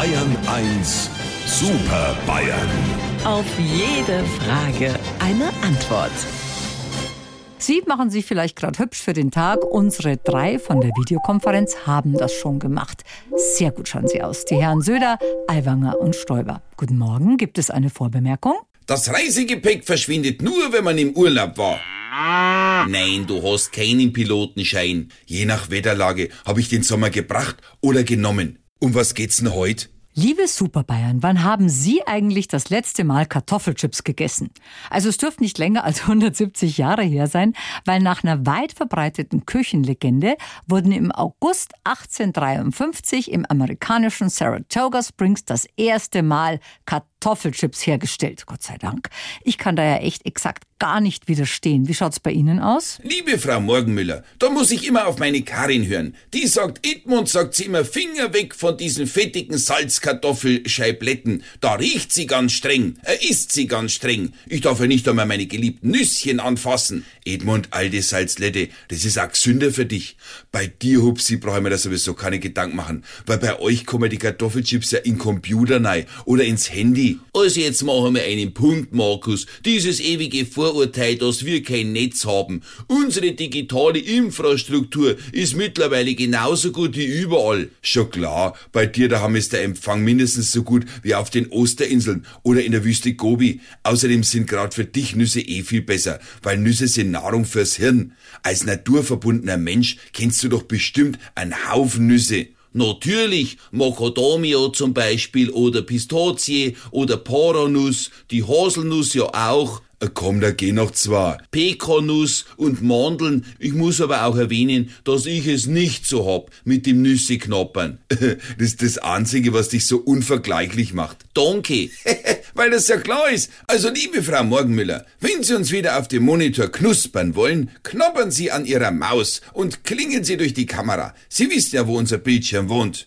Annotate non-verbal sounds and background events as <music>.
Bayern 1 Super Bayern. Auf jede Frage eine Antwort. Sie machen sich vielleicht gerade hübsch für den Tag. Unsere drei von der Videokonferenz haben das schon gemacht. Sehr gut schauen Sie aus. Die Herren Söder, Aiwanger und Stoiber. Guten Morgen. Gibt es eine Vorbemerkung? Das Reisegepäck verschwindet nur, wenn man im Urlaub war. Nein, du hast keinen Pilotenschein. Je nach Wetterlage habe ich den Sommer gebracht oder genommen. Um was geht's denn heute? Liebe Superbayern, wann haben Sie eigentlich das letzte Mal Kartoffelchips gegessen? Also es dürfte nicht länger als <laughs> 170 Jahre her sein, weil nach einer weit verbreiteten Küchenlegende wurden im August 1853 im amerikanischen Saratoga Springs das erste Mal Kartoffelchips hergestellt. Gott sei Dank. Ich kann da ja echt exakt gar nicht widerstehen. Wie schaut's bei Ihnen aus? Liebe Frau Morgenmüller, da muss ich immer auf meine Karin hören. Die sagt, Edmund sagt sie immer, Finger weg von diesen fettigen Salzkartoffelscheibletten. Da riecht sie ganz streng, er isst sie ganz streng. Ich darf ja nicht einmal meine geliebten Nüsschen anfassen. Edmund, alte Salzlette, das ist auch gesünder für dich. Bei dir, Hupsi, brauche ich mir da sowieso keine Gedanken machen, weil bei euch kommen die Kartoffelchips ja in Computer rein oder ins Handy. Also jetzt machen wir einen Punkt, Markus. Dieses ewige Vorurteil, dass wir kein Netz haben. Unsere digitale Infrastruktur ist mittlerweile genauso gut wie überall. Schon klar, bei dir daheim ist der Empfang mindestens so gut wie auf den Osterinseln oder in der Wüste Gobi. Außerdem sind gerade für dich Nüsse eh viel besser, weil Nüsse sind Nahrung fürs Hirn. Als naturverbundener Mensch kennst du doch bestimmt einen Haufen Nüsse. Natürlich, Macadamia zum Beispiel oder Pistazie oder Paranuss, die Haselnuss ja auch. Äh, Komm, da geh noch zwei. Pekanuss und Mandeln. Ich muss aber auch erwähnen, dass ich es nicht so hab mit dem Nüsseknappern. <laughs> Das ist das Einzige, was dich so unvergleichlich macht. Danke. <laughs> Weil das ja klar ist. Also, liebe Frau Morgenmüller, wenn Sie uns wieder auf dem Monitor knuspern wollen, knabbern Sie an Ihrer Maus und klingen Sie durch die Kamera. Sie wissen ja, wo unser Bildschirm wohnt.